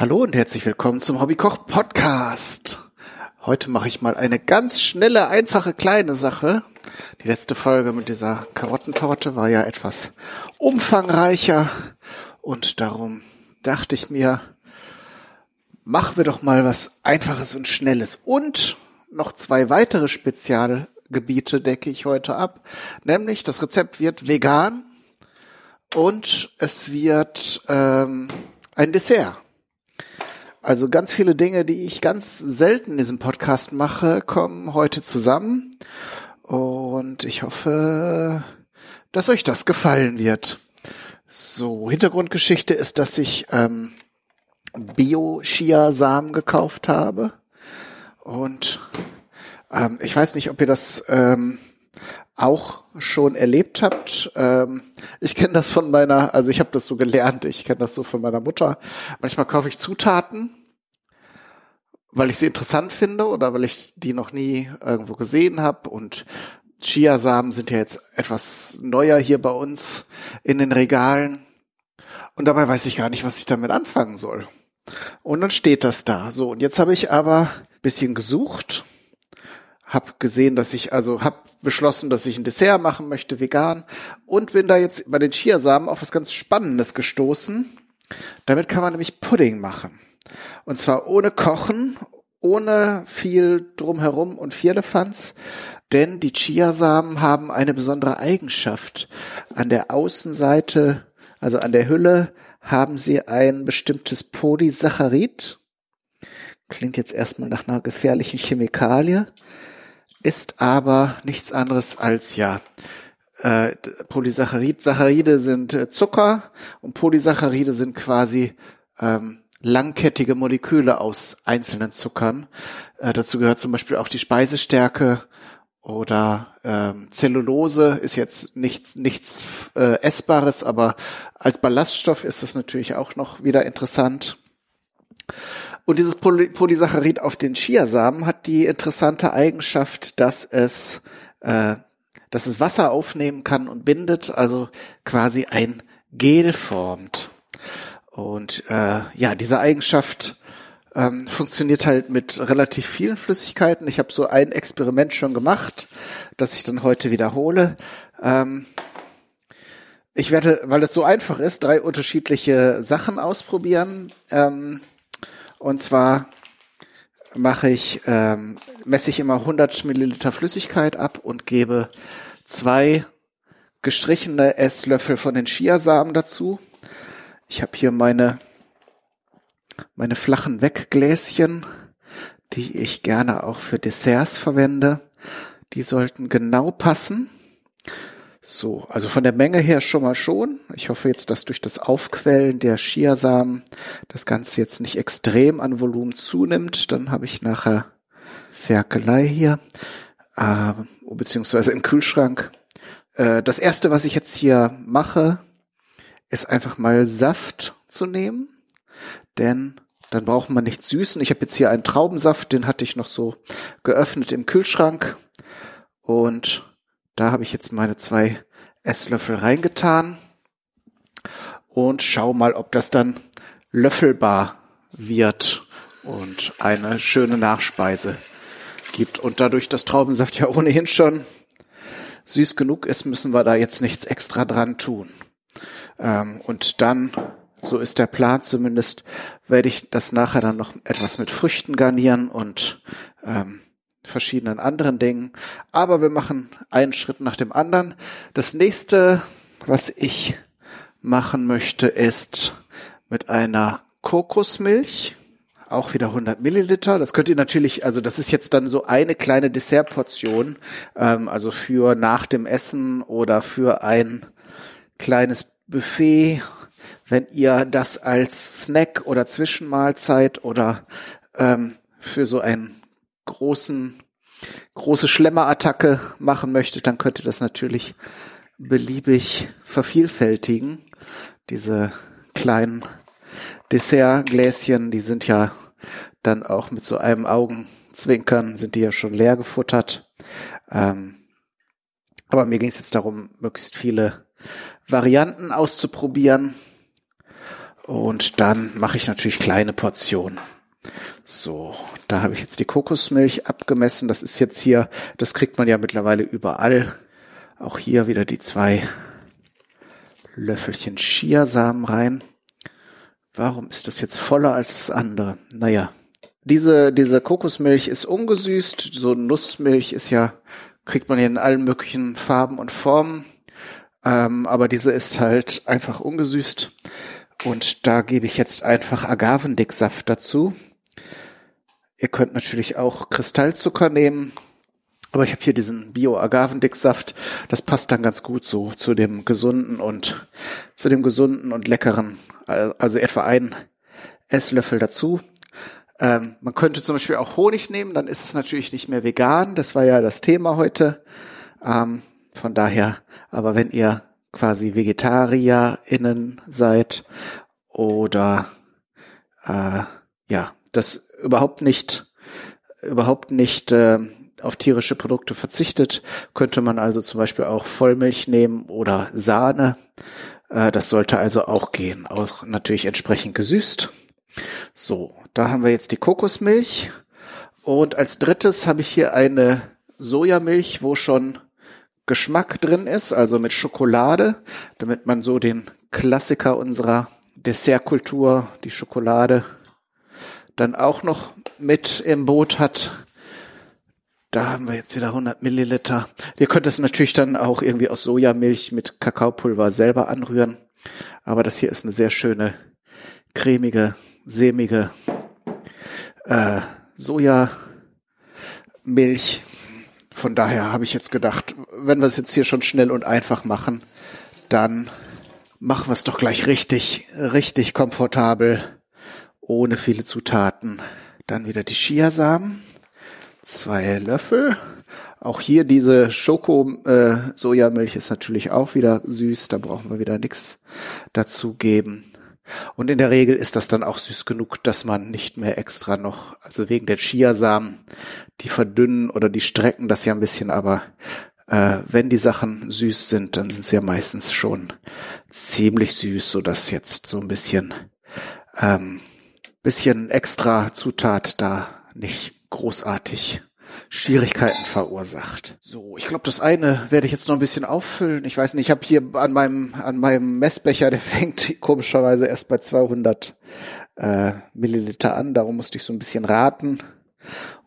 Hallo und herzlich willkommen zum Hobbykoch Podcast. Heute mache ich mal eine ganz schnelle, einfache, kleine Sache. Die letzte Folge mit dieser Karottentorte war ja etwas umfangreicher und darum dachte ich mir, machen wir doch mal was Einfaches und Schnelles. Und noch zwei weitere Spezialgebiete decke ich heute ab. Nämlich das Rezept wird vegan und es wird ähm, ein Dessert. Also ganz viele Dinge, die ich ganz selten in diesem Podcast mache, kommen heute zusammen. Und ich hoffe, dass euch das gefallen wird. So, Hintergrundgeschichte ist, dass ich ähm, Bio-Chia-Samen gekauft habe. Und ähm, ich weiß nicht, ob ihr das ähm, auch schon erlebt habt. Ähm, ich kenne das von meiner, also ich habe das so gelernt, ich kenne das so von meiner Mutter. Manchmal kaufe ich Zutaten, weil ich sie interessant finde oder weil ich die noch nie irgendwo gesehen habe. Und Chiasamen sind ja jetzt etwas neuer hier bei uns in den Regalen. Und dabei weiß ich gar nicht, was ich damit anfangen soll. Und dann steht das da. So, und jetzt habe ich aber bisschen gesucht habe gesehen, dass ich also habe beschlossen, dass ich ein Dessert machen möchte, vegan und bin da jetzt bei den Chiasamen auf was ganz Spannendes gestoßen. Damit kann man nämlich Pudding machen. Und zwar ohne Kochen, ohne viel drumherum und Vierlefanz, denn die Chiasamen haben eine besondere Eigenschaft. An der Außenseite, also an der Hülle, haben sie ein bestimmtes Polysaccharid. Klingt jetzt erstmal nach einer gefährlichen Chemikalie ist aber nichts anderes als ja äh, Polysaccharid. Saccharide sind äh, Zucker und Polysaccharide sind quasi ähm, langkettige Moleküle aus einzelnen Zuckern. Äh, dazu gehört zum Beispiel auch die Speisestärke oder ähm, Zellulose ist jetzt nicht, nichts äh, Essbares, aber als Ballaststoff ist es natürlich auch noch wieder interessant. Und dieses Poly Polysaccharid auf den Chiasamen hat die interessante Eigenschaft, dass es, äh, dass es Wasser aufnehmen kann und bindet, also quasi ein Gel formt. Und äh, ja, diese Eigenschaft ähm, funktioniert halt mit relativ vielen Flüssigkeiten. Ich habe so ein Experiment schon gemacht, das ich dann heute wiederhole. Ähm, ich werde, weil es so einfach ist, drei unterschiedliche Sachen ausprobieren. Ähm, und zwar mache ich, ähm, messe ich immer 100 Milliliter Flüssigkeit ab und gebe zwei gestrichene Esslöffel von den Chiasamen dazu. Ich habe hier meine, meine flachen Weggläschen, die ich gerne auch für Desserts verwende. Die sollten genau passen. So, also von der Menge her schon mal schon. Ich hoffe jetzt, dass durch das Aufquellen der Chiasamen das Ganze jetzt nicht extrem an Volumen zunimmt. Dann habe ich nachher Ferkelei hier, äh, beziehungsweise im Kühlschrank. Äh, das erste, was ich jetzt hier mache, ist einfach mal Saft zu nehmen, denn dann braucht man nicht süßen. Ich habe jetzt hier einen Traubensaft, den hatte ich noch so geöffnet im Kühlschrank und da habe ich jetzt meine zwei Esslöffel reingetan und schau mal, ob das dann löffelbar wird und eine schöne Nachspeise gibt. Und dadurch, dass Traubensaft ja ohnehin schon süß genug ist, müssen wir da jetzt nichts extra dran tun. Ähm, und dann, so ist der Plan zumindest, werde ich das nachher dann noch etwas mit Früchten garnieren und ähm, verschiedenen anderen Dingen. Aber wir machen einen Schritt nach dem anderen. Das nächste, was ich machen möchte, ist mit einer Kokosmilch, auch wieder 100 Milliliter. Das könnt ihr natürlich, also das ist jetzt dann so eine kleine Dessertportion, ähm, also für nach dem Essen oder für ein kleines Buffet, wenn ihr das als Snack oder Zwischenmahlzeit oder ähm, für so ein großen, große Schlemmer-Attacke machen möchtet, dann könnt ihr das natürlich beliebig vervielfältigen. Diese kleinen Dessertgläschen, die sind ja dann auch mit so einem Augenzwinkern, sind die ja schon leer gefuttert. Ähm, aber mir ging es jetzt darum, möglichst viele Varianten auszuprobieren. Und dann mache ich natürlich kleine Portionen. So, da habe ich jetzt die Kokosmilch abgemessen. Das ist jetzt hier, das kriegt man ja mittlerweile überall. Auch hier wieder die zwei Löffelchen Chiasamen rein. Warum ist das jetzt voller als das andere? Naja, diese, diese Kokosmilch ist ungesüßt. So Nussmilch ist ja, kriegt man ja in allen möglichen Farben und Formen. Ähm, aber diese ist halt einfach ungesüßt. Und da gebe ich jetzt einfach Agavendicksaft dazu. Ihr könnt natürlich auch Kristallzucker nehmen. Aber ich habe hier diesen Bio-Agavendicksaft. Das passt dann ganz gut so zu dem gesunden und zu dem gesunden und leckeren. Also etwa ein Esslöffel dazu. Ähm, man könnte zum Beispiel auch Honig nehmen, dann ist es natürlich nicht mehr vegan. Das war ja das Thema heute. Ähm, von daher, aber wenn ihr quasi VegetarierInnen seid oder äh, ja, das überhaupt nicht überhaupt nicht äh, auf tierische Produkte verzichtet, könnte man also zum Beispiel auch Vollmilch nehmen oder Sahne. Äh, das sollte also auch gehen, auch natürlich entsprechend gesüßt. So, da haben wir jetzt die Kokosmilch. Und als drittes habe ich hier eine Sojamilch, wo schon Geschmack drin ist, also mit Schokolade, damit man so den Klassiker unserer Dessertkultur, die Schokolade, dann auch noch mit im Boot hat. Da haben wir jetzt wieder 100 Milliliter. Ihr könnt das natürlich dann auch irgendwie aus Sojamilch mit Kakaopulver selber anrühren. Aber das hier ist eine sehr schöne, cremige, sämige äh, Sojamilch. Von daher habe ich jetzt gedacht, wenn wir es jetzt hier schon schnell und einfach machen, dann machen wir es doch gleich richtig, richtig komfortabel, ohne viele Zutaten. Dann wieder die Chiasamen, zwei Löffel. Auch hier diese Schoko-Sojamilch äh, ist natürlich auch wieder süß, da brauchen wir wieder nichts dazu geben. Und in der Regel ist das dann auch süß genug, dass man nicht mehr extra noch, also wegen der Chiasamen, die verdünnen oder die strecken das ja ein bisschen, aber äh, wenn die Sachen süß sind, dann sind sie ja meistens schon ziemlich süß, so dass jetzt so ein bisschen, ähm, bisschen extra Zutat da nicht großartig Schwierigkeiten verursacht. So, ich glaube, das eine werde ich jetzt noch ein bisschen auffüllen. Ich weiß nicht, ich habe hier an meinem an meinem Messbecher, der fängt komischerweise erst bei 200 äh, Milliliter an. Darum musste ich so ein bisschen raten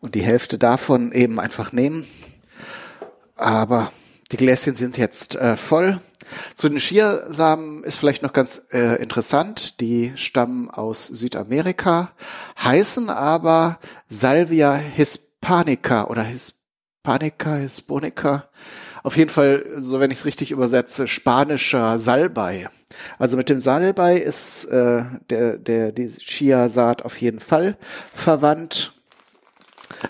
und die Hälfte davon eben einfach nehmen. Aber die Gläschen sind jetzt äh, voll. Zu den Chiasamen ist vielleicht noch ganz äh, interessant. Die stammen aus Südamerika, heißen aber Salvia hispanica oder Hispanica, Hisponica. Auf jeden Fall, so wenn ich es richtig übersetze, spanischer Salbei. Also mit dem Salbei ist äh, der, der, die Chia-Saat auf jeden Fall verwandt.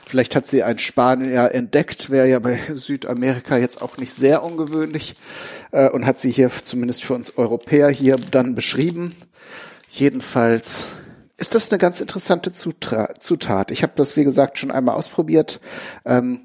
Vielleicht hat sie ein Spanier entdeckt, wäre ja bei Südamerika jetzt auch nicht sehr ungewöhnlich äh, und hat sie hier zumindest für uns Europäer hier dann beschrieben. Jedenfalls ist das eine ganz interessante Zutra Zutat. Ich habe das, wie gesagt, schon einmal ausprobiert. Ähm,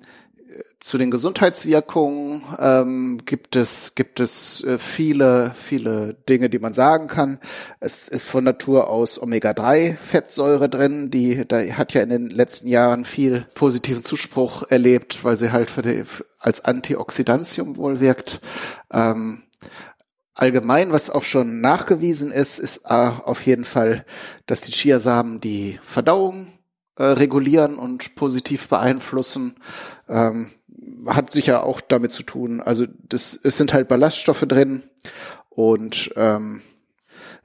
zu den Gesundheitswirkungen ähm, gibt es gibt es äh, viele viele Dinge, die man sagen kann. Es ist von Natur aus Omega-3-Fettsäure drin, die da hat ja in den letzten Jahren viel positiven Zuspruch erlebt, weil sie halt für die, als Antioxidantium wohl wirkt. Ähm, allgemein, was auch schon nachgewiesen ist, ist äh, auf jeden Fall, dass die Chiasamen die Verdauung äh, regulieren und positiv beeinflussen. Ähm, hat sicher auch damit zu tun. Also das, es sind halt Ballaststoffe drin und ähm,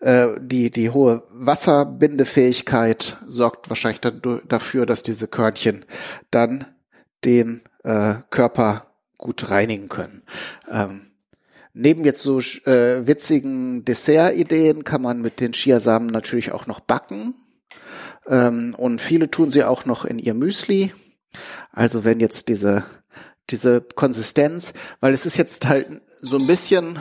äh, die die hohe Wasserbindefähigkeit sorgt wahrscheinlich dafür, dass diese Körnchen dann den äh, Körper gut reinigen können. Ähm, Neben jetzt so äh, witzigen Dessertideen kann man mit den Chiasamen natürlich auch noch backen. Ähm, und viele tun sie auch noch in ihr Müsli. Also wenn jetzt diese, diese Konsistenz, weil es ist jetzt halt so ein bisschen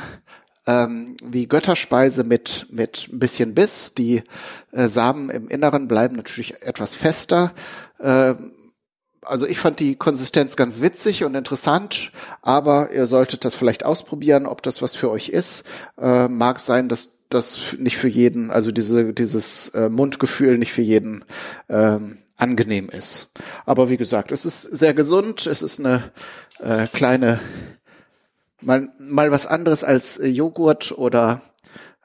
ähm, wie Götterspeise mit, mit ein bisschen Biss. Die äh, Samen im Inneren bleiben natürlich etwas fester. Äh, also ich fand die Konsistenz ganz witzig und interessant, aber ihr solltet das vielleicht ausprobieren, ob das was für euch ist. Äh, mag sein, dass das nicht für jeden, also diese, dieses äh, Mundgefühl nicht für jeden ähm, angenehm ist. Aber wie gesagt, es ist sehr gesund, es ist eine äh, kleine, mal, mal was anderes als Joghurt oder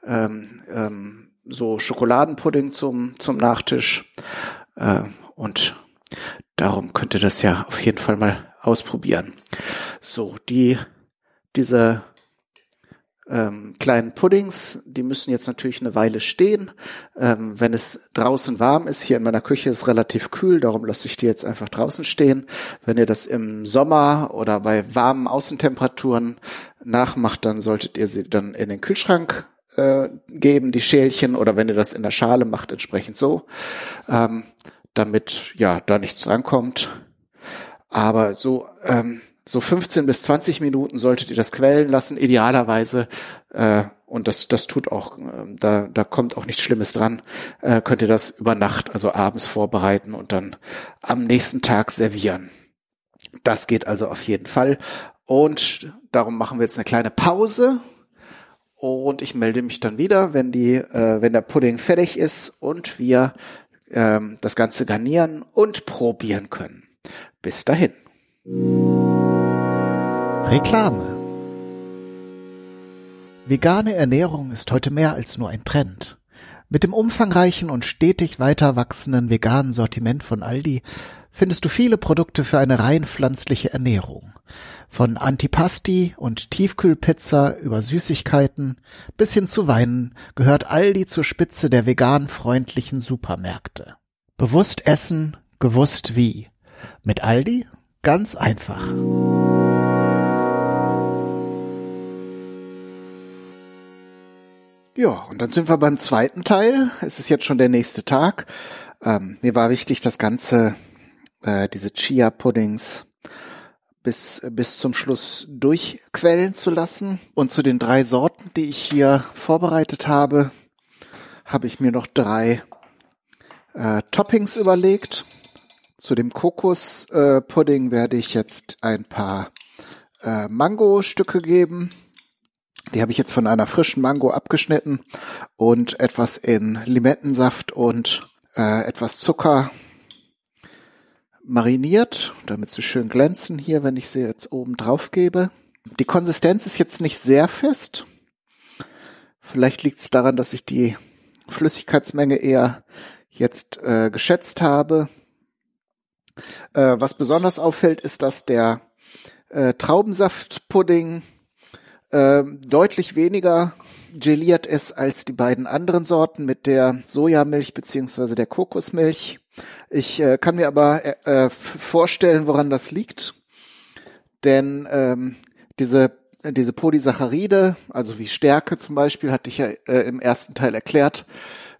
ähm, ähm, so Schokoladenpudding zum, zum Nachtisch. Äh, und darum könnt ihr das ja auf jeden Fall mal ausprobieren. So, die, diese ähm, kleinen Puddings, die müssen jetzt natürlich eine Weile stehen. Ähm, wenn es draußen warm ist, hier in meiner Küche ist relativ kühl, darum lasse ich die jetzt einfach draußen stehen. Wenn ihr das im Sommer oder bei warmen Außentemperaturen nachmacht, dann solltet ihr sie dann in den Kühlschrank äh, geben, die Schälchen, oder wenn ihr das in der Schale macht, entsprechend so, ähm, damit ja da nichts drankommt. Aber so ähm, so 15 bis 20 Minuten solltet ihr das quellen lassen, idealerweise. Äh, und das, das tut auch, äh, da, da kommt auch nichts Schlimmes dran. Äh, könnt ihr das über Nacht, also abends vorbereiten und dann am nächsten Tag servieren. Das geht also auf jeden Fall. Und darum machen wir jetzt eine kleine Pause. Und ich melde mich dann wieder, wenn die, äh, wenn der Pudding fertig ist und wir ähm, das Ganze garnieren und probieren können. Bis dahin. Reklame Vegane Ernährung ist heute mehr als nur ein Trend. Mit dem umfangreichen und stetig weiter wachsenden veganen Sortiment von Aldi findest du viele Produkte für eine rein pflanzliche Ernährung. Von Antipasti und Tiefkühlpizza über Süßigkeiten bis hin zu Weinen gehört Aldi zur Spitze der vegan freundlichen Supermärkte. Bewusst essen, gewusst wie. Mit Aldi ganz einfach. Ja, und dann sind wir beim zweiten Teil. Es ist jetzt schon der nächste Tag. Ähm, mir war wichtig, das Ganze, äh, diese Chia-Puddings bis, bis zum Schluss durchquellen zu lassen. Und zu den drei Sorten, die ich hier vorbereitet habe, habe ich mir noch drei äh, Toppings überlegt. Zu dem Kokos-Pudding äh, werde ich jetzt ein paar äh, Mango-Stücke geben die habe ich jetzt von einer frischen Mango abgeschnitten und etwas in Limettensaft und äh, etwas Zucker mariniert, damit sie schön glänzen hier, wenn ich sie jetzt oben drauf gebe. Die Konsistenz ist jetzt nicht sehr fest. Vielleicht liegt es daran, dass ich die Flüssigkeitsmenge eher jetzt äh, geschätzt habe. Äh, was besonders auffällt, ist, dass der äh, Traubensaftpudding äh, deutlich weniger geliert ist als die beiden anderen Sorten mit der Sojamilch beziehungsweise der Kokosmilch. Ich äh, kann mir aber äh, äh vorstellen, woran das liegt, denn ähm, diese diese Polysaccharide, also wie Stärke zum Beispiel, hatte ich ja äh, im ersten Teil erklärt,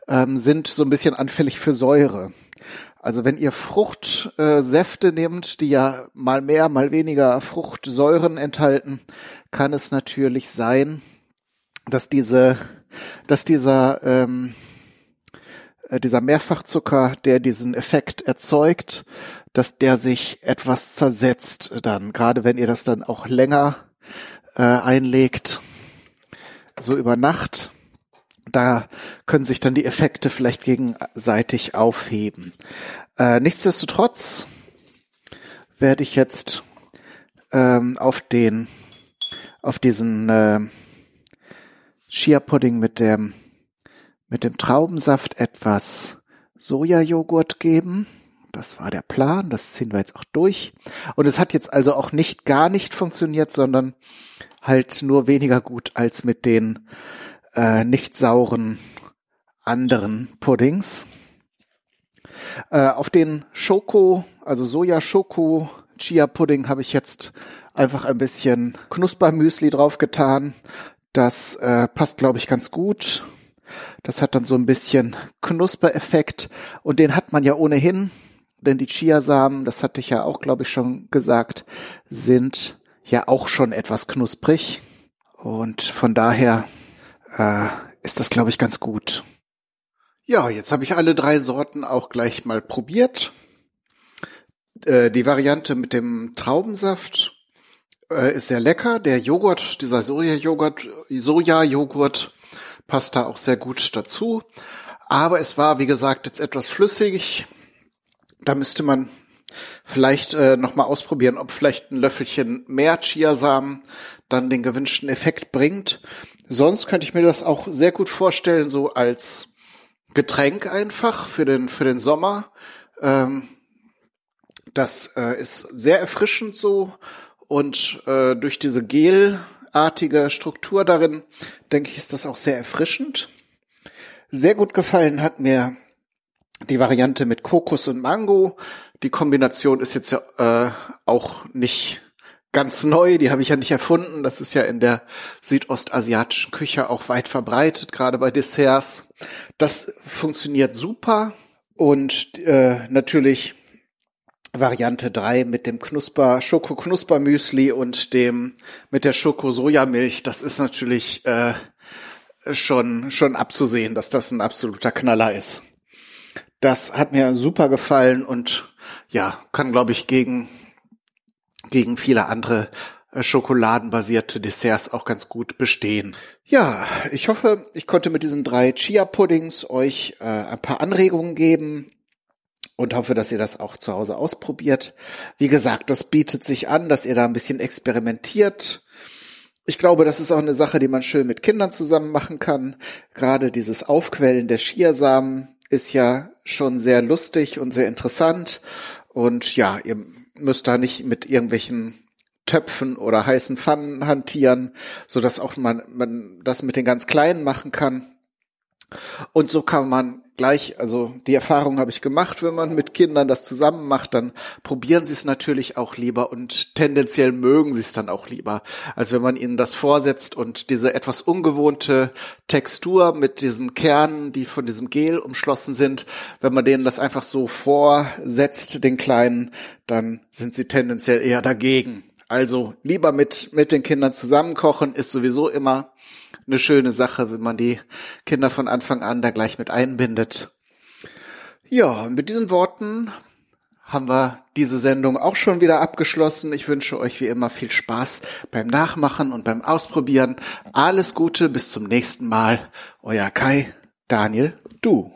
ähm, sind so ein bisschen anfällig für Säure. Also wenn ihr Fruchtsäfte nehmt, die ja mal mehr, mal weniger Fruchtsäuren enthalten, kann es natürlich sein, dass diese, dass dieser ähm, äh, dieser Mehrfachzucker, der diesen Effekt erzeugt, dass der sich etwas zersetzt dann, gerade wenn ihr das dann auch länger äh, einlegt, so über Nacht, da können sich dann die Effekte vielleicht gegenseitig aufheben. Äh, nichtsdestotrotz werde ich jetzt ähm, auf den auf diesen äh, Chia-Pudding mit dem, mit dem Traubensaft etwas Sojajoghurt geben. Das war der Plan, das ziehen wir jetzt auch durch. Und es hat jetzt also auch nicht gar nicht funktioniert, sondern halt nur weniger gut als mit den äh, nicht sauren anderen Puddings. Äh, auf den Schoko, also Soja-Schoko Chia Pudding habe ich jetzt einfach ein bisschen Knuspermüsli draufgetan. Das äh, passt, glaube ich, ganz gut. Das hat dann so ein bisschen Knuspereffekt und den hat man ja ohnehin, denn die Chiasamen, das hatte ich ja auch, glaube ich, schon gesagt, sind ja auch schon etwas knusprig und von daher äh, ist das, glaube ich, ganz gut. Ja, jetzt habe ich alle drei Sorten auch gleich mal probiert. Äh, die Variante mit dem Traubensaft äh, ist sehr lecker. Der Joghurt, dieser Soja-Joghurt, Soja-Joghurt passt da auch sehr gut dazu. Aber es war, wie gesagt, jetzt etwas flüssig. Da müsste man vielleicht äh, noch mal ausprobieren, ob vielleicht ein Löffelchen mehr Chiasamen dann den gewünschten Effekt bringt. Sonst könnte ich mir das auch sehr gut vorstellen, so als Getränk einfach für den für den Sommer. Ähm, das äh, ist sehr erfrischend so und äh, durch diese gelartige Struktur darin, denke ich, ist das auch sehr erfrischend. Sehr gut gefallen hat mir die Variante mit Kokos und Mango. Die Kombination ist jetzt ja äh, auch nicht ganz neu, die habe ich ja nicht erfunden. Das ist ja in der südostasiatischen Küche auch weit verbreitet, gerade bei Desserts. Das funktioniert super und äh, natürlich Variante 3 mit dem Knusper Schoko Knusper Müsli und dem mit der Schoko Sojamilch. Das ist natürlich äh, schon schon abzusehen, dass das ein absoluter Knaller ist. Das hat mir super gefallen und ja, kann glaube ich gegen gegen viele andere äh, schokoladenbasierte Desserts auch ganz gut bestehen. Ja, ich hoffe, ich konnte mit diesen drei Chia-Puddings euch äh, ein paar Anregungen geben und hoffe, dass ihr das auch zu Hause ausprobiert. Wie gesagt, das bietet sich an, dass ihr da ein bisschen experimentiert. Ich glaube, das ist auch eine Sache, die man schön mit Kindern zusammen machen kann. Gerade dieses Aufquellen der Chiasamen ist ja schon sehr lustig und sehr interessant. Und ja, ihr müsst da nicht mit irgendwelchen Töpfen oder heißen Pfannen hantieren, so dass auch man, man das mit den ganz Kleinen machen kann. Und so kann man gleich, also die Erfahrung habe ich gemacht, wenn man mit Kindern das zusammen macht, dann probieren sie es natürlich auch lieber und tendenziell mögen sie es dann auch lieber, als wenn man ihnen das vorsetzt und diese etwas ungewohnte Textur mit diesen Kernen, die von diesem Gel umschlossen sind, wenn man denen das einfach so vorsetzt, den Kleinen, dann sind sie tendenziell eher dagegen. Also lieber mit, mit den Kindern zusammen kochen ist sowieso immer eine schöne Sache, wenn man die Kinder von Anfang an da gleich mit einbindet. Ja, und mit diesen Worten haben wir diese Sendung auch schon wieder abgeschlossen. Ich wünsche euch wie immer viel Spaß beim Nachmachen und beim Ausprobieren. Alles Gute, bis zum nächsten Mal. Euer Kai, Daniel, du.